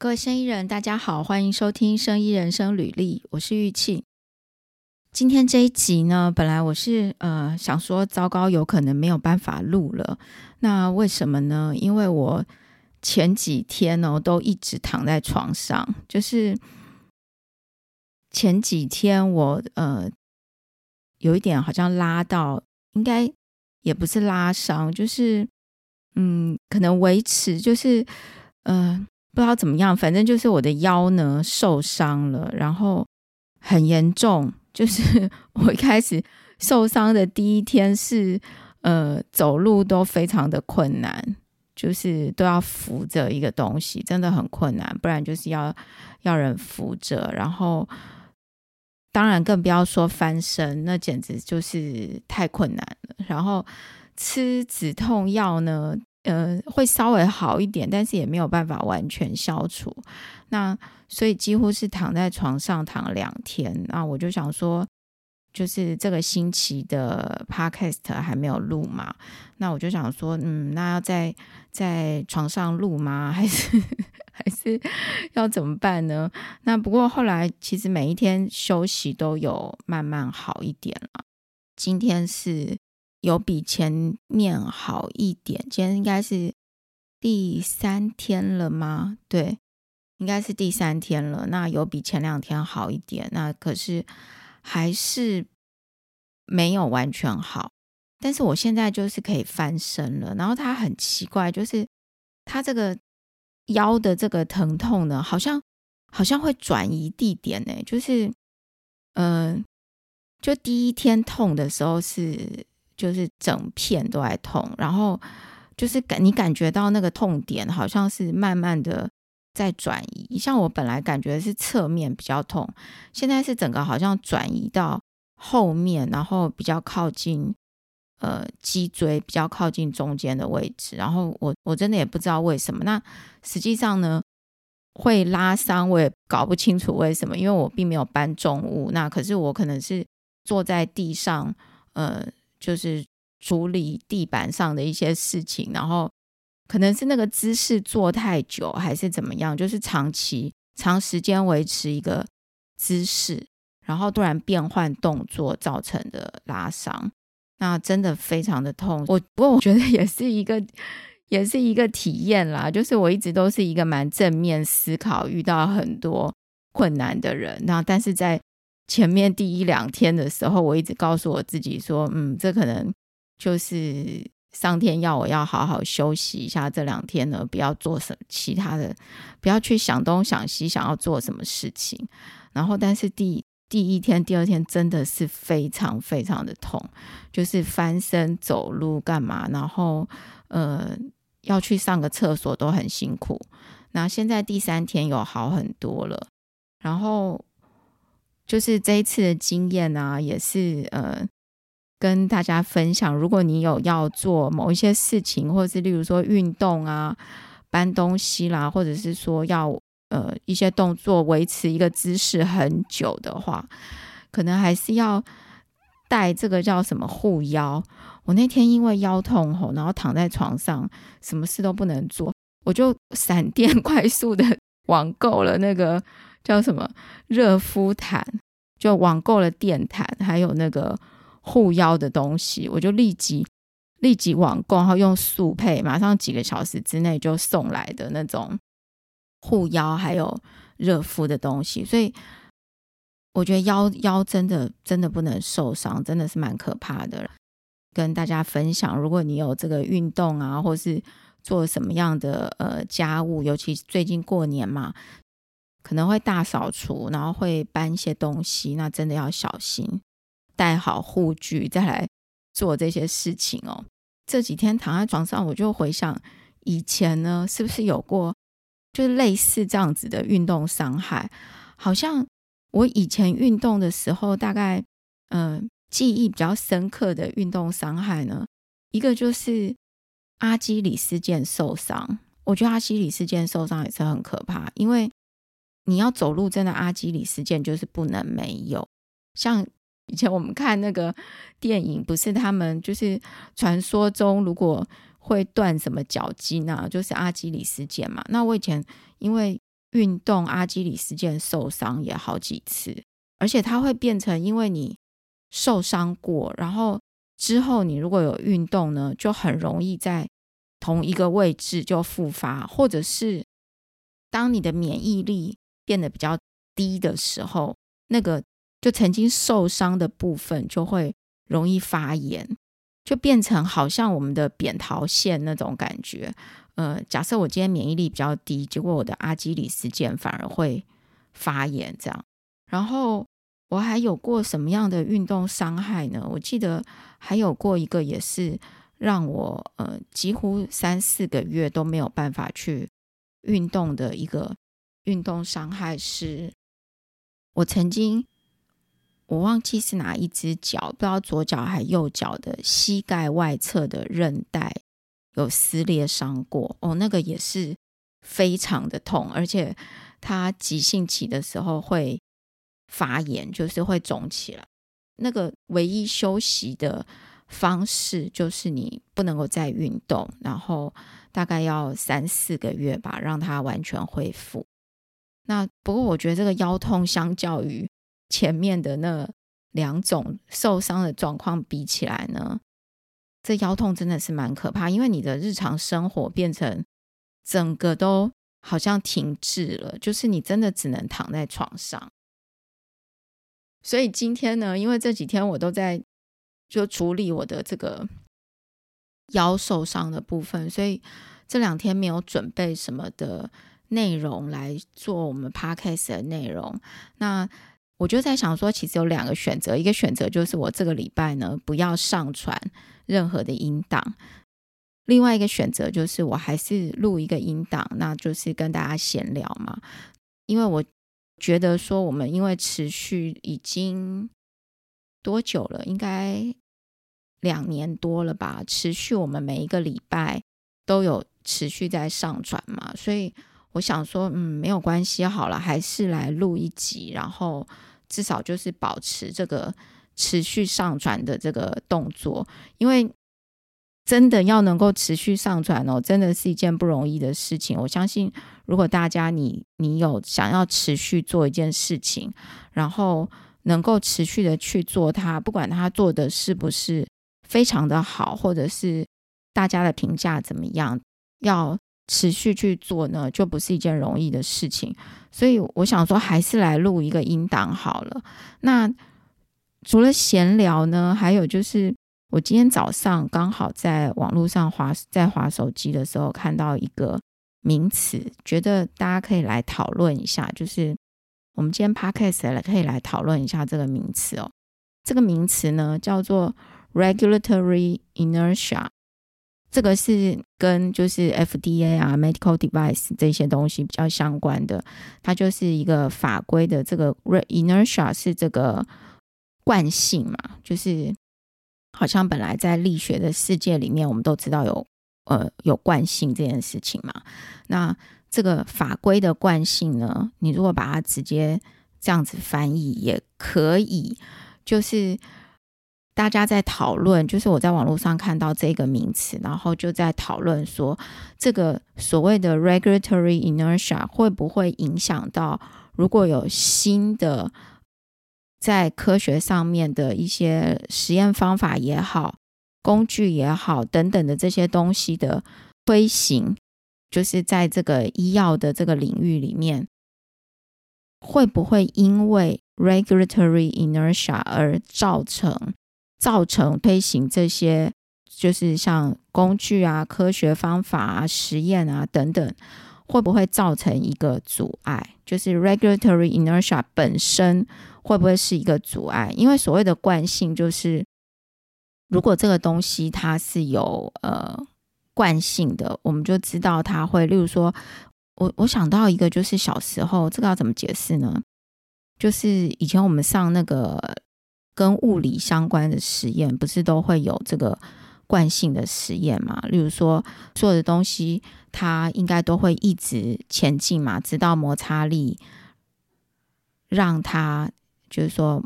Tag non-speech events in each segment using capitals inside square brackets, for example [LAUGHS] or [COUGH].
各位生意人，大家好，欢迎收听《生意人生履历》，我是玉庆。今天这一集呢，本来我是呃想说，糟糕，有可能没有办法录了。那为什么呢？因为我前几天呢，都一直躺在床上，就是前几天我呃有一点好像拉到，应该也不是拉伤，就是嗯，可能维持，就是嗯。不知道怎么样，反正就是我的腰呢受伤了，然后很严重。就是 [LAUGHS] 我一开始受伤的第一天是，呃，走路都非常的困难，就是都要扶着一个东西，真的很困难。不然就是要要人扶着，然后当然更不要说翻身，那简直就是太困难了。然后吃止痛药呢。呃，会稍微好一点，但是也没有办法完全消除。那所以几乎是躺在床上躺了两天。那我就想说，就是这个星期的 podcast 还没有录嘛？那我就想说，嗯，那要在在床上录吗？[LAUGHS] 还是还是要怎么办呢？那不过后来其实每一天休息都有慢慢好一点了。今天是。有比前面好一点，今天应该是第三天了吗？对，应该是第三天了。那有比前两天好一点，那可是还是没有完全好。但是我现在就是可以翻身了。然后它很奇怪，就是它这个腰的这个疼痛呢，好像好像会转移地点呢。就是嗯，就第一天痛的时候是。就是整片都在痛，然后就是感你感觉到那个痛点好像是慢慢的在转移，像我本来感觉是侧面比较痛，现在是整个好像转移到后面，然后比较靠近呃脊椎，比较靠近中间的位置，然后我我真的也不知道为什么，那实际上呢会拉伤，我也搞不清楚为什么，因为我并没有搬重物，那可是我可能是坐在地上，呃。就是处理地板上的一些事情，然后可能是那个姿势坐太久，还是怎么样，就是长期长时间维持一个姿势，然后突然变换动作造成的拉伤，那真的非常的痛。我不过我觉得也是一个也是一个体验啦，就是我一直都是一个蛮正面思考，遇到很多困难的人，那但是在。前面第一两天的时候，我一直告诉我自己说：“嗯，这可能就是上天要我要好好休息一下。这两天呢，不要做什其他的，不要去想东想西，想要做什么事情。然后，但是第第一天、第二天真的是非常非常的痛，就是翻身、走路干嘛，然后呃要去上个厕所都很辛苦。那现在第三天有好很多了，然后。就是这一次的经验啊，也是呃跟大家分享。如果你有要做某一些事情，或者是例如说运动啊、搬东西啦，或者是说要呃一些动作维持一个姿势很久的话，可能还是要带这个叫什么护腰。我那天因为腰痛吼，然后躺在床上，什么事都不能做，我就 [LAUGHS] 闪电快速的 [LAUGHS] 网购了那个。叫什么热敷毯？就网购了电毯，还有那个护腰的东西，我就立即立即网购，然后用速配，马上几个小时之内就送来的那种护腰还有热敷的东西。所以我觉得腰腰真的真的不能受伤，真的是蛮可怕的。跟大家分享，如果你有这个运动啊，或是做什么样的呃家务，尤其最近过年嘛。可能会大扫除，然后会搬一些东西，那真的要小心，带好护具再来做这些事情哦。这几天躺在床上，我就回想以前呢，是不是有过就是类似这样子的运动伤害？好像我以前运动的时候，大概嗯记忆比较深刻的运动伤害呢，一个就是阿基里斯腱受伤。我觉得阿基里斯腱受伤也是很可怕，因为你要走路，真的阿基里斯腱就是不能没有。像以前我们看那个电影，不是他们就是传说中如果会断什么脚筋啊，就是阿基里斯腱嘛。那我以前因为运动阿基里斯腱受伤也好几次，而且它会变成因为你受伤过，然后之后你如果有运动呢，就很容易在同一个位置就复发，或者是当你的免疫力变得比较低的时候，那个就曾经受伤的部分就会容易发炎，就变成好像我们的扁桃腺那种感觉。呃，假设我今天免疫力比较低，结果我的阿基里斯腱反而会发炎，这样。然后我还有过什么样的运动伤害呢？我记得还有过一个，也是让我呃几乎三四个月都没有办法去运动的一个运动伤害，是我曾经我忘记是哪一只脚，不知道左脚还右脚的膝盖外侧的韧带。有撕裂伤过哦，那个也是非常的痛，而且它急性期的时候会发炎，就是会肿起来。那个唯一休息的方式就是你不能够再运动，然后大概要三四个月吧，让它完全恢复。那不过我觉得这个腰痛相较于前面的那两种受伤的状况比起来呢？这腰痛真的是蛮可怕，因为你的日常生活变成整个都好像停滞了，就是你真的只能躺在床上。所以今天呢，因为这几天我都在就处理我的这个腰受伤的部分，所以这两天没有准备什么的内容来做我们 podcast 的内容。那我就在想说，其实有两个选择，一个选择就是我这个礼拜呢不要上传。任何的音档，另外一个选择就是我还是录一个音档，那就是跟大家闲聊嘛。因为我觉得说，我们因为持续已经多久了？应该两年多了吧？持续我们每一个礼拜都有持续在上传嘛，所以我想说，嗯，没有关系，好了，还是来录一集，然后至少就是保持这个。持续上传的这个动作，因为真的要能够持续上传哦，真的是一件不容易的事情。我相信，如果大家你你有想要持续做一件事情，然后能够持续的去做它，不管他做的是不是非常的好，或者是大家的评价怎么样，要持续去做呢，就不是一件容易的事情。所以我想说，还是来录一个音档好了。那。除了闲聊呢，还有就是我今天早上刚好在网络上滑在滑手机的时候看到一个名词，觉得大家可以来讨论一下。就是我们今天 podcast 来可以来讨论一下这个名词哦。这个名词呢叫做 regulatory inertia，这个是跟就是 FDA 啊 medical device 这些东西比较相关的。它就是一个法规的这个 inertia 是这个。惯性嘛，就是好像本来在力学的世界里面，我们都知道有呃有惯性这件事情嘛。那这个法规的惯性呢，你如果把它直接这样子翻译也可以。就是大家在讨论，就是我在网络上看到这个名词，然后就在讨论说，这个所谓的 regulatory inertia 会不会影响到如果有新的。在科学上面的一些实验方法也好，工具也好等等的这些东西的推行，就是在这个医药的这个领域里面，会不会因为 regulatory inertia 而造成造成推行这些，就是像工具啊、科学方法啊、实验啊等等，会不会造成一个阻碍？就是 regulatory inertia 本身。会不会是一个阻碍？因为所谓的惯性，就是如果这个东西它是有呃惯性的，我们就知道它会。例如说，我我想到一个，就是小时候这个要怎么解释呢？就是以前我们上那个跟物理相关的实验，不是都会有这个惯性的实验嘛？例如说，所有的东西它应该都会一直前进嘛，直到摩擦力让它。就是说，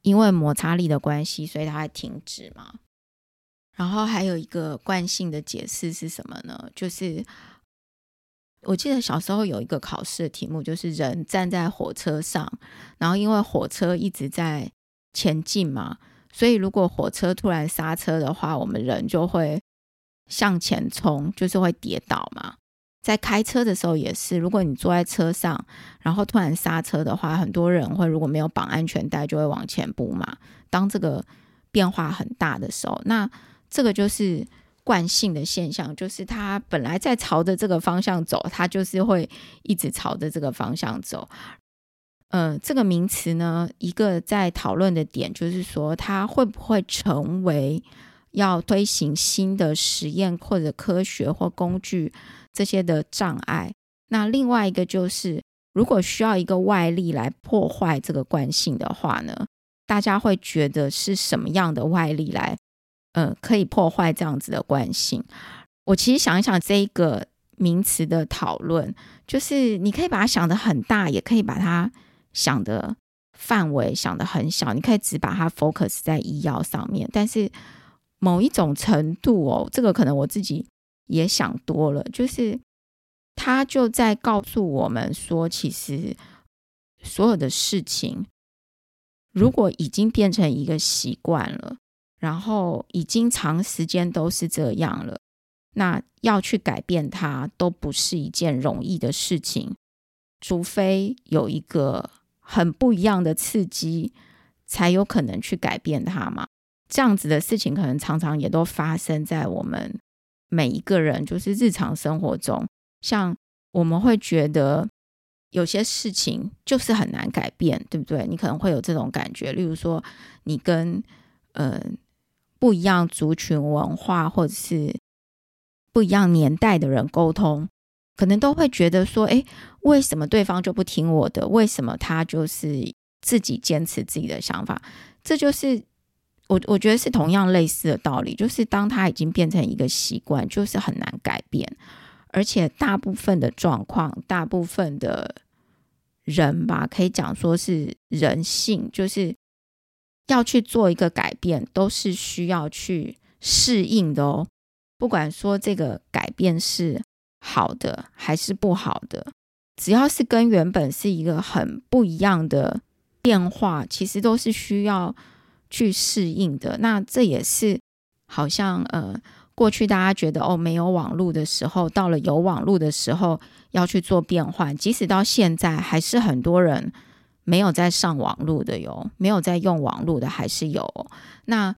因为摩擦力的关系，所以它会停止嘛。然后还有一个惯性的解释是什么呢？就是我记得小时候有一个考试的题目，就是人站在火车上，然后因为火车一直在前进嘛，所以如果火车突然刹车的话，我们人就会向前冲，就是会跌倒嘛。在开车的时候也是，如果你坐在车上，然后突然刹车的话，很多人会如果没有绑安全带，就会往前扑嘛。当这个变化很大的时候，那这个就是惯性的现象，就是它本来在朝着这个方向走，它就是会一直朝着这个方向走。呃，这个名词呢，一个在讨论的点就是说，它会不会成为要推行新的实验或者科学或工具？这些的障碍，那另外一个就是，如果需要一个外力来破坏这个惯性的话呢，大家会觉得是什么样的外力来，呃，可以破坏这样子的惯性？我其实想一想，这一个名词的讨论，就是你可以把它想的很大，也可以把它想的范围想的很小，你可以只把它 focus 在医药上面，但是某一种程度哦，这个可能我自己。也想多了，就是他就在告诉我们说，其实所有的事情，如果已经变成一个习惯了，然后已经长时间都是这样了，那要去改变它都不是一件容易的事情，除非有一个很不一样的刺激，才有可能去改变它嘛。这样子的事情，可能常常也都发生在我们。每一个人就是日常生活中，像我们会觉得有些事情就是很难改变，对不对？你可能会有这种感觉。例如说，你跟呃不一样族群文化或者是不一样年代的人沟通，可能都会觉得说：“哎，为什么对方就不听我的？为什么他就是自己坚持自己的想法？”这就是。我我觉得是同样类似的道理，就是当他已经变成一个习惯，就是很难改变，而且大部分的状况，大部分的人吧，可以讲说是人性，就是要去做一个改变，都是需要去适应的哦。不管说这个改变是好的还是不好的，只要是跟原本是一个很不一样的变化，其实都是需要。去适应的，那这也是好像呃，过去大家觉得哦，没有网络的时候，到了有网络的时候要去做变换，即使到现在，还是很多人没有在上网络的哟，没有在用网络的还是有。那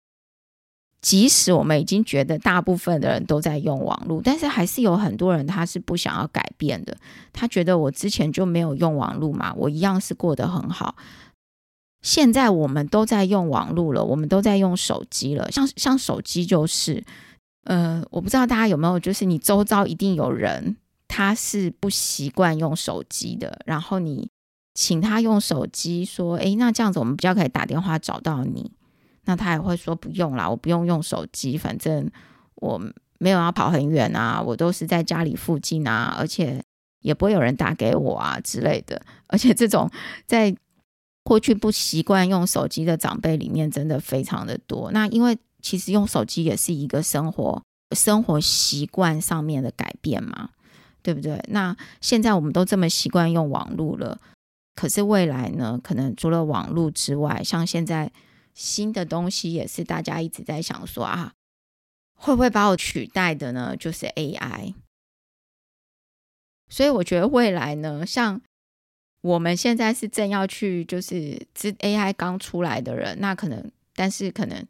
即使我们已经觉得大部分的人都在用网络，但是还是有很多人他是不想要改变的，他觉得我之前就没有用网络嘛，我一样是过得很好。现在我们都在用网络了，我们都在用手机了。像像手机就是，呃，我不知道大家有没有，就是你周遭一定有人他是不习惯用手机的，然后你请他用手机，说，诶，那这样子我们比较可以打电话找到你。那他也会说不用啦，我不用用手机，反正我没有要跑很远啊，我都是在家里附近啊，而且也不会有人打给我啊之类的。[LAUGHS] 而且这种在过去不习惯用手机的长辈里面，真的非常的多。那因为其实用手机也是一个生活生活习惯上面的改变嘛，对不对？那现在我们都这么习惯用网络了，可是未来呢？可能除了网络之外，像现在新的东西也是大家一直在想说啊，会不会把我取代的呢？就是 AI。所以我觉得未来呢，像。我们现在是正要去，就是这 AI 刚出来的人，那可能，但是可能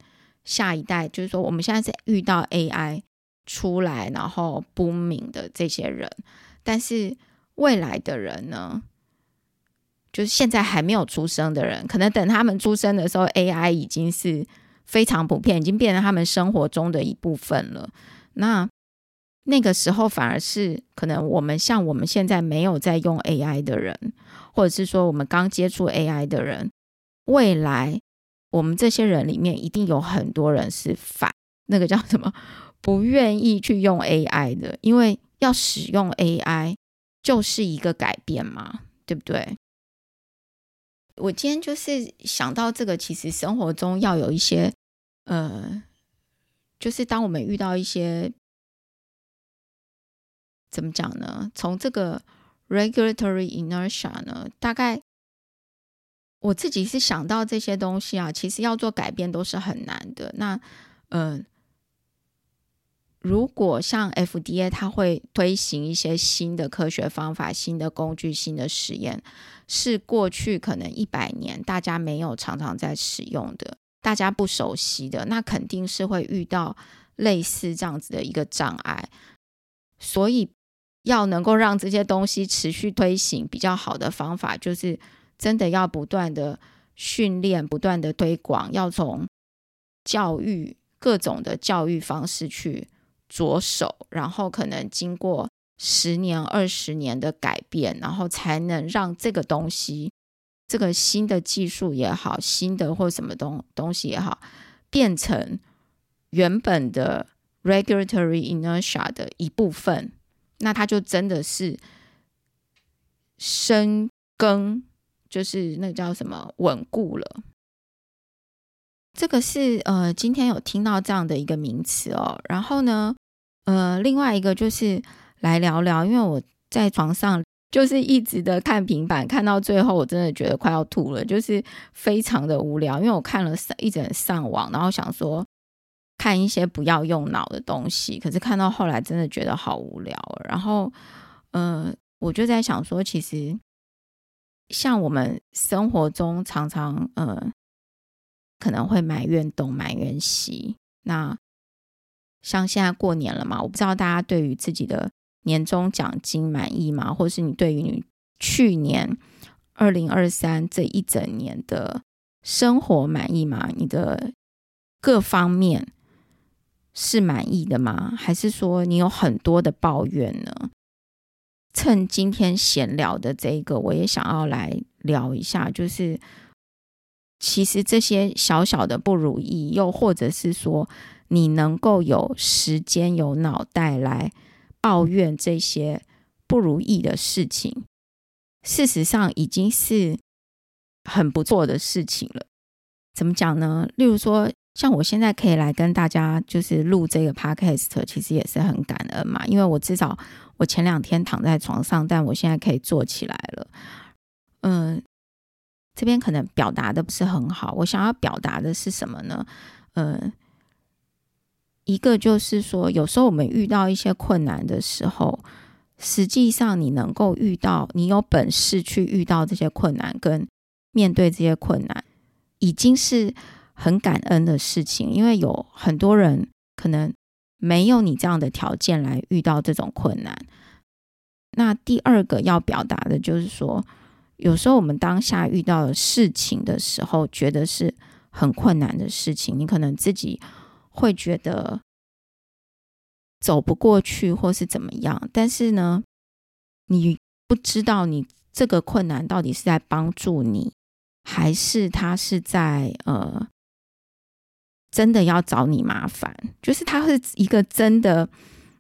下一代，就是说，我们现在是遇到 AI 出来，然后不明的这些人，但是未来的人呢，就是现在还没有出生的人，可能等他们出生的时候，AI 已经是非常普遍，已经变成他们生活中的一部分了。那那个时候反而是可能我们像我们现在没有在用 AI 的人，或者是说我们刚接触 AI 的人，未来我们这些人里面一定有很多人是反那个叫什么不愿意去用 AI 的，因为要使用 AI 就是一个改变嘛，对不对？我今天就是想到这个，其实生活中要有一些呃，就是当我们遇到一些。怎么讲呢？从这个 regulatory inertia 呢，大概我自己是想到这些东西啊，其实要做改变都是很难的。那嗯。如果像 FDA，它会推行一些新的科学方法、新的工具、新的实验，是过去可能一百年大家没有常常在使用的、大家不熟悉的，那肯定是会遇到类似这样子的一个障碍。所以，要能够让这些东西持续推行，比较好的方法就是真的要不断的训练、不断的推广，要从教育各种的教育方式去。着手，然后可能经过十年、二十年的改变，然后才能让这个东西，这个新的技术也好，新的或什么东东西也好，变成原本的 regulatory inertia 的一部分，那它就真的是深耕，就是那叫什么稳固了。这个是呃，今天有听到这样的一个名词哦，然后呢，呃，另外一个就是来聊聊，因为我在床上就是一直的看平板，看到最后我真的觉得快要吐了，就是非常的无聊，因为我看了上一整上网，然后想说看一些不要用脑的东西，可是看到后来真的觉得好无聊，然后呃，我就在想说，其实像我们生活中常常呃。可能会埋怨东埋怨西。那像现在过年了嘛，我不知道大家对于自己的年终奖金满意吗？或是你对于你去年二零二三这一整年的生活满意吗？你的各方面是满意的吗？还是说你有很多的抱怨呢？趁今天闲聊的这个，我也想要来聊一下，就是。其实这些小小的不如意，又或者是说你能够有时间、有脑袋来抱怨这些不如意的事情，事实上已经是很不错的事情了。怎么讲呢？例如说，像我现在可以来跟大家就是录这个 podcast，其实也是很感恩嘛，因为我至少我前两天躺在床上，但我现在可以坐起来了。嗯。这边可能表达的不是很好，我想要表达的是什么呢？呃，一个就是说，有时候我们遇到一些困难的时候，实际上你能够遇到，你有本事去遇到这些困难，跟面对这些困难，已经是很感恩的事情。因为有很多人可能没有你这样的条件来遇到这种困难。那第二个要表达的就是说。有时候我们当下遇到事情的时候，觉得是很困难的事情，你可能自己会觉得走不过去，或是怎么样。但是呢，你不知道你这个困难到底是在帮助你，还是他是在呃真的要找你麻烦？就是他是一个真的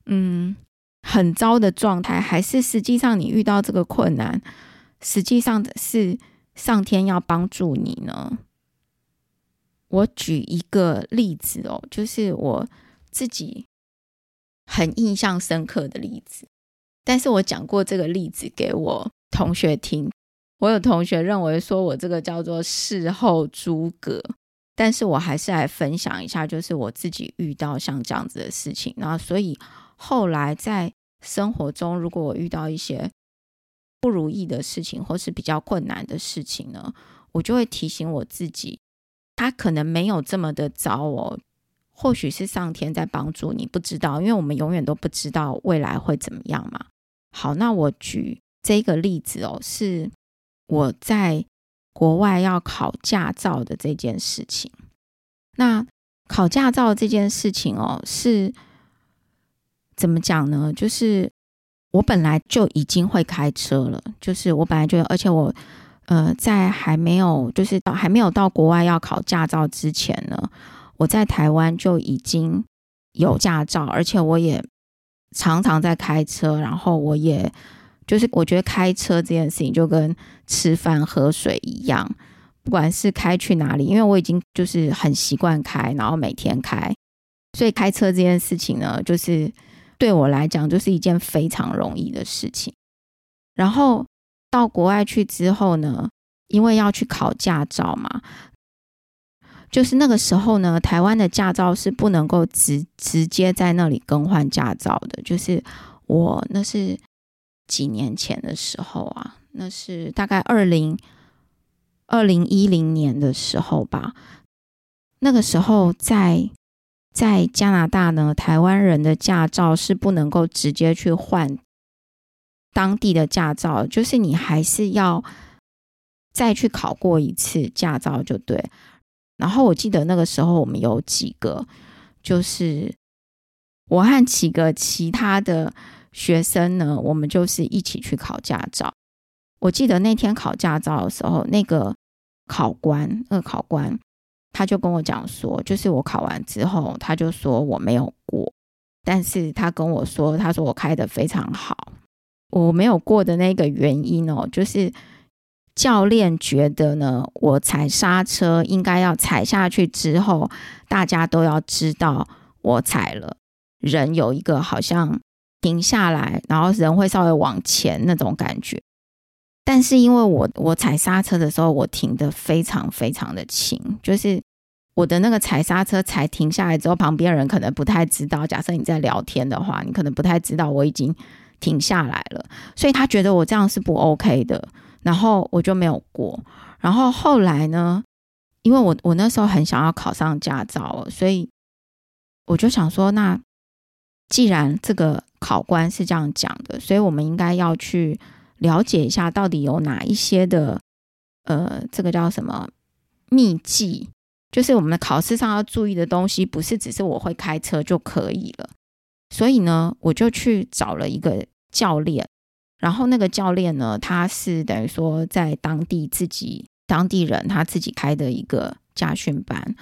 嗯很糟的状态，还是实际上你遇到这个困难？实际上的是上天要帮助你呢。我举一个例子哦，就是我自己很印象深刻的例子。但是我讲过这个例子给我同学听，我有同学认为说我这个叫做事后诸葛，但是我还是来分享一下，就是我自己遇到像这样子的事情。然后，所以后来在生活中，如果我遇到一些不如意的事情，或是比较困难的事情呢，我就会提醒我自己，他可能没有这么的糟哦。或许是上天在帮助你，不知道，因为我们永远都不知道未来会怎么样嘛。好，那我举这个例子哦，是我在国外要考驾照的这件事情。那考驾照这件事情哦，是怎么讲呢？就是。我本来就已经会开车了，就是我本来就，而且我，呃，在还没有就是到还没有到国外要考驾照之前呢，我在台湾就已经有驾照，而且我也常常在开车，然后我也就是我觉得开车这件事情就跟吃饭喝水一样，不管是开去哪里，因为我已经就是很习惯开，然后每天开，所以开车这件事情呢，就是。对我来讲就是一件非常容易的事情。然后到国外去之后呢，因为要去考驾照嘛，就是那个时候呢，台湾的驾照是不能够直直接在那里更换驾照的。就是我那是几年前的时候啊，那是大概二零二零一零年的时候吧。那个时候在在加拿大呢，台湾人的驾照是不能够直接去换当地的驾照，就是你还是要再去考过一次驾照就对。然后我记得那个时候我们有几个，就是我和几个其他的学生呢，我们就是一起去考驾照。我记得那天考驾照的时候，那个考官，那个考官。他就跟我讲说，就是我考完之后，他就说我没有过，但是他跟我说，他说我开的非常好。我没有过的那个原因哦，就是教练觉得呢，我踩刹车应该要踩下去之后，大家都要知道我踩了，人有一个好像停下来，然后人会稍微往前那种感觉。但是因为我我踩刹车的时候，我停的非常非常的轻，就是我的那个踩刹车踩停下来之后，旁边人可能不太知道。假设你在聊天的话，你可能不太知道我已经停下来了，所以他觉得我这样是不 OK 的，然后我就没有过。然后后来呢，因为我我那时候很想要考上驾照，所以我就想说，那既然这个考官是这样讲的，所以我们应该要去。了解一下到底有哪一些的，呃，这个叫什么秘籍？就是我们的考试上要注意的东西，不是只是我会开车就可以了。所以呢，我就去找了一个教练，然后那个教练呢，他是等于说在当地自己当地人，他自己开的一个驾训班，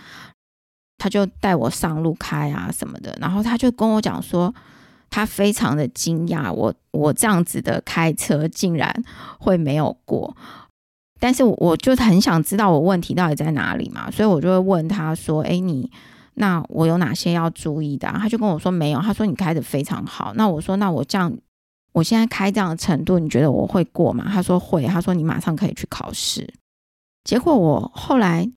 他就带我上路开啊什么的，然后他就跟我讲说。他非常的惊讶，我我这样子的开车竟然会没有过，但是我就很想知道我问题到底在哪里嘛，所以我就会问他说：“哎，你那我有哪些要注意的？”他就跟我说：“没有。”他说：“你开的非常好。”那我说：“那我这样，我现在开这样的程度，你觉得我会过吗？”他说：“会。”他说：“你马上可以去考试。”结果我后来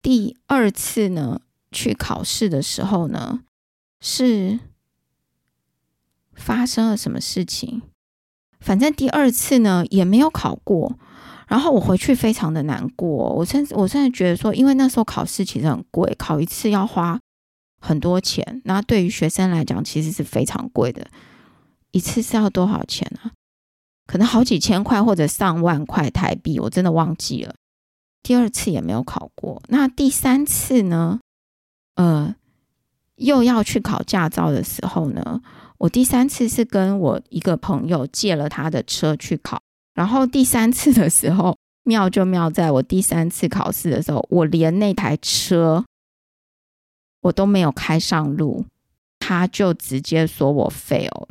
第二次呢去考试的时候呢是。发生了什么事情？反正第二次呢也没有考过，然后我回去非常的难过。我甚至我甚至觉得说，因为那时候考试其实很贵，考一次要花很多钱。那对于学生来讲，其实是非常贵的。一次是要多少钱呢？可能好几千块或者上万块台币，我真的忘记了。第二次也没有考过。那第三次呢？呃，又要去考驾照的时候呢？我第三次是跟我一个朋友借了他的车去考，然后第三次的时候妙就妙在我第三次考试的时候，我连那台车我都没有开上路，他就直接说我 fail。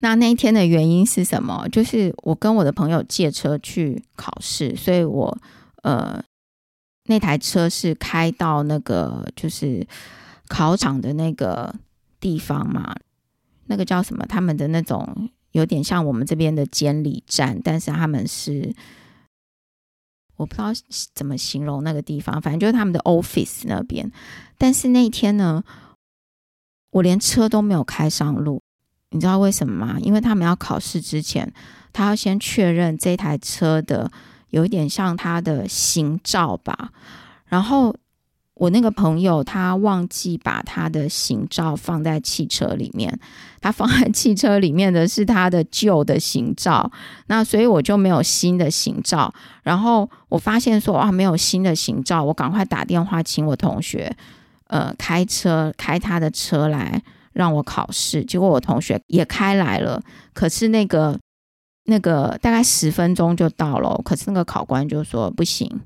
那那一天的原因是什么？就是我跟我的朋友借车去考试，所以我呃那台车是开到那个就是考场的那个地方嘛。那个叫什么？他们的那种有点像我们这边的监理站，但是他们是我不知道怎么形容那个地方，反正就是他们的 office 那边。但是那一天呢，我连车都没有开上路，你知道为什么吗？因为他们要考试之前，他要先确认这台车的有一点像他的行照吧，然后。我那个朋友他忘记把他的行照放在汽车里面，他放在汽车里面的是他的旧的行照，那所以我就没有新的行照。然后我发现说啊，没有新的行照，我赶快打电话请我同学，呃，开车开他的车来让我考试。结果我同学也开来了，可是那个那个大概十分钟就到了，可是那个考官就说不行。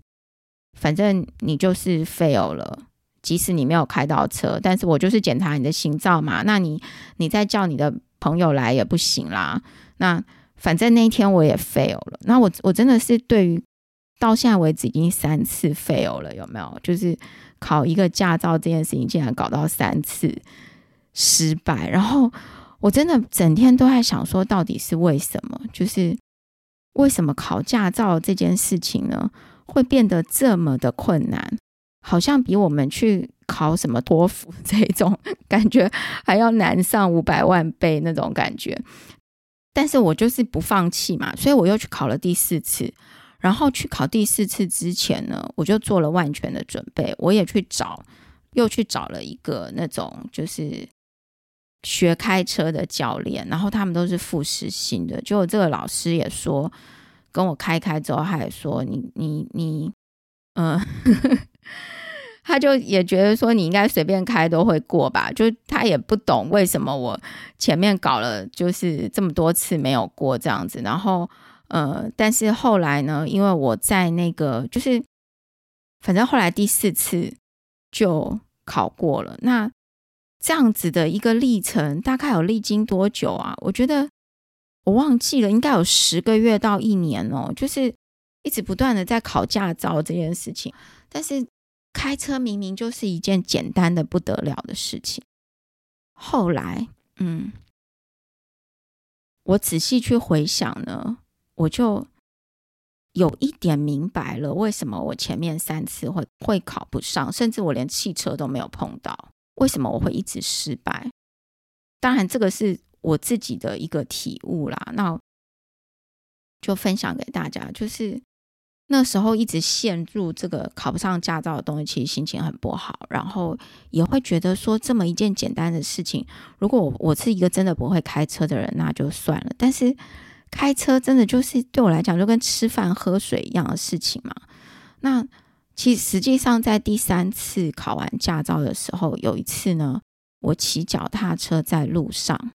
反正你就是 fail 了，即使你没有开到车，但是我就是检查你的心照嘛。那你你再叫你的朋友来也不行啦。那反正那一天我也 fail 了。那我我真的是对于到现在为止已经三次 fail 了，有没有？就是考一个驾照这件事情竟然搞到三次失败，然后我真的整天都在想说，到底是为什么？就是为什么考驾照这件事情呢，会变得这么的困难？好像比我们去考什么托福这种感觉还要难上五百万倍那种感觉。但是我就是不放弃嘛，所以我又去考了第四次。然后去考第四次之前呢，我就做了万全的准备，我也去找，又去找了一个那种就是学开车的教练，然后他们都是副实薪的。就这个老师也说，跟我开开之后，他也说你你你，嗯，[LAUGHS] 他就也觉得说你应该随便开都会过吧。就他也不懂为什么我前面搞了就是这么多次没有过这样子，然后。呃，但是后来呢，因为我在那个，就是反正后来第四次就考过了。那这样子的一个历程，大概有历经多久啊？我觉得我忘记了，应该有十个月到一年哦。就是一直不断的在考驾照这件事情，但是开车明明就是一件简单的不得了的事情。后来，嗯，我仔细去回想呢。我就有一点明白了，为什么我前面三次会会考不上，甚至我连汽车都没有碰到，为什么我会一直失败？当然，这个是我自己的一个体悟啦。那就分享给大家，就是那时候一直陷入这个考不上驾照的东西，其实心情很不好，然后也会觉得说，这么一件简单的事情，如果我我是一个真的不会开车的人，那就算了。但是开车真的就是对我来讲，就跟吃饭喝水一样的事情嘛。那其实实际上在第三次考完驾照的时候，有一次呢，我骑脚踏车在路上，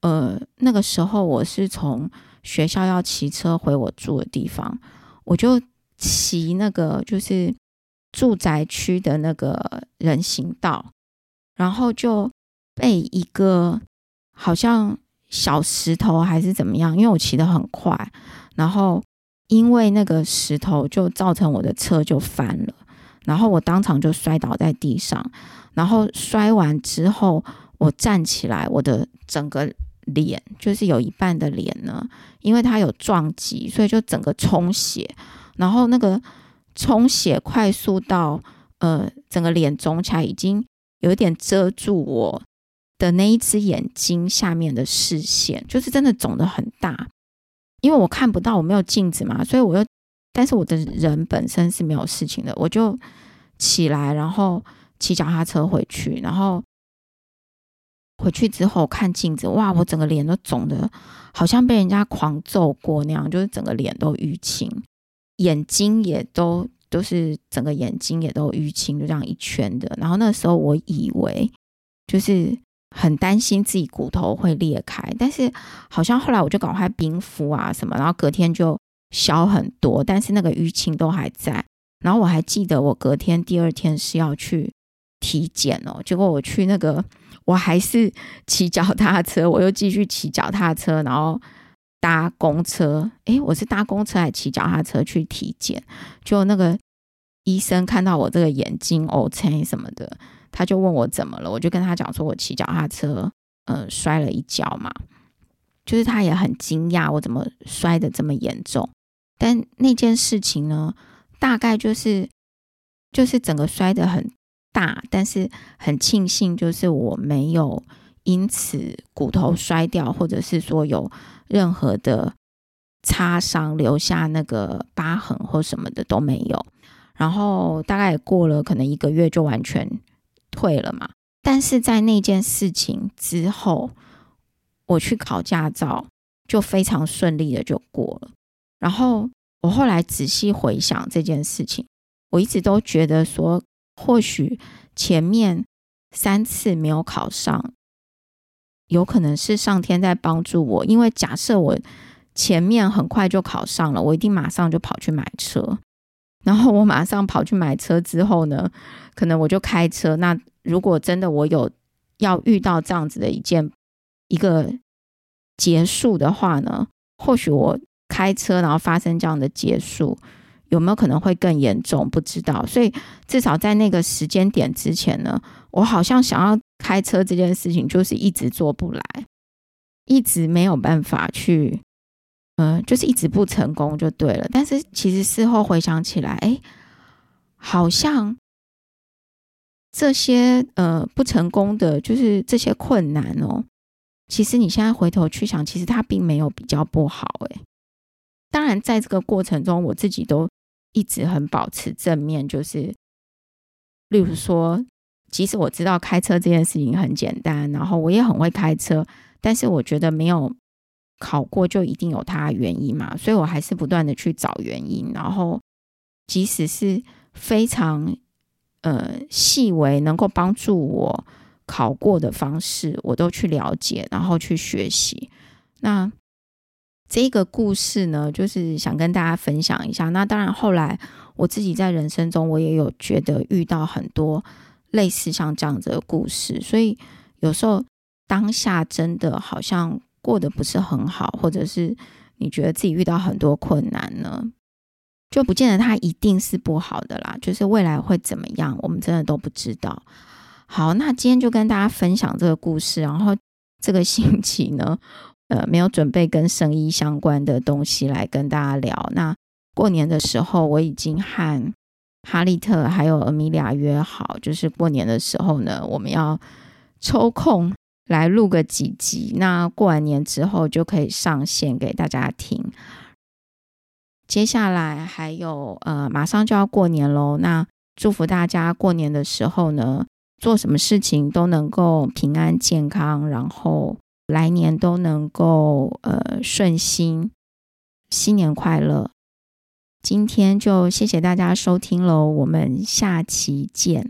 呃，那个时候我是从学校要骑车回我住的地方，我就骑那个就是住宅区的那个人行道，然后就被一个好像。小石头还是怎么样？因为我骑得很快，然后因为那个石头就造成我的车就翻了，然后我当场就摔倒在地上，然后摔完之后我站起来，我的整个脸就是有一半的脸呢，因为它有撞击，所以就整个充血，然后那个充血快速到呃整个脸肿起来，已经有一点遮住我。的那一只眼睛下面的视线，就是真的肿的很大，因为我看不到，我没有镜子嘛，所以我又，但是我的人本身是没有事情的，我就起来，然后骑脚踏车回去，然后回去之后看镜子，哇，我整个脸都肿的，好像被人家狂揍过那样，就是整个脸都淤青，眼睛也都都是整个眼睛也都淤青，就这样一圈的，然后那时候我以为就是。很担心自己骨头会裂开，但是好像后来我就赶快冰敷啊什么，然后隔天就消很多，但是那个淤青都还在。然后我还记得我隔天第二天是要去体检哦，结果我去那个我还是骑脚踏车，我又继续骑脚踏车，然后搭公车。诶，我是搭公车还骑脚踏车去体检？就那个医生看到我这个眼睛 O C 什么的。他就问我怎么了，我就跟他讲说，我骑脚踏车，呃，摔了一跤嘛。就是他也很惊讶，我怎么摔的这么严重。但那件事情呢，大概就是就是整个摔的很大，但是很庆幸，就是我没有因此骨头摔掉，或者是说有任何的擦伤，留下那个疤痕或什么的都没有。然后大概过了可能一个月，就完全。退了嘛？但是在那件事情之后，我去考驾照就非常顺利的就过了。然后我后来仔细回想这件事情，我一直都觉得说，或许前面三次没有考上，有可能是上天在帮助我。因为假设我前面很快就考上了，我一定马上就跑去买车。然后我马上跑去买车之后呢，可能我就开车。那如果真的我有要遇到这样子的一件一个结束的话呢，或许我开车然后发生这样的结束，有没有可能会更严重？不知道。所以至少在那个时间点之前呢，我好像想要开车这件事情就是一直做不来。一直没有办法去，嗯，就是一直不成功就对了。但是其实事后回想起来，哎，好像这些呃不成功的，就是这些困难哦。其实你现在回头去想，其实他并没有比较不好，哎。当然，在这个过程中，我自己都一直很保持正面，就是，例如说，即使我知道开车这件事情很简单，然后我也很会开车，但是我觉得没有考过就一定有它原因嘛，所以我还是不断的去找原因，然后即使是非常呃细微能够帮助我考过的方式，我都去了解，然后去学习，那。这个故事呢，就是想跟大家分享一下。那当然，后来我自己在人生中，我也有觉得遇到很多类似像这样子的故事。所以有时候当下真的好像过得不是很好，或者是你觉得自己遇到很多困难呢，就不见得它一定是不好的啦。就是未来会怎么样，我们真的都不知道。好，那今天就跟大家分享这个故事。然后这个星期呢。呃，没有准备跟生意相关的东西来跟大家聊。那过年的时候，我已经和哈利特还有阿米娅约好，就是过年的时候呢，我们要抽空来录个几集。那过完年之后就可以上线给大家听。接下来还有呃，马上就要过年喽。那祝福大家过年的时候呢，做什么事情都能够平安健康，然后。来年都能够呃顺心，新年快乐！今天就谢谢大家收听喽，我们下期见。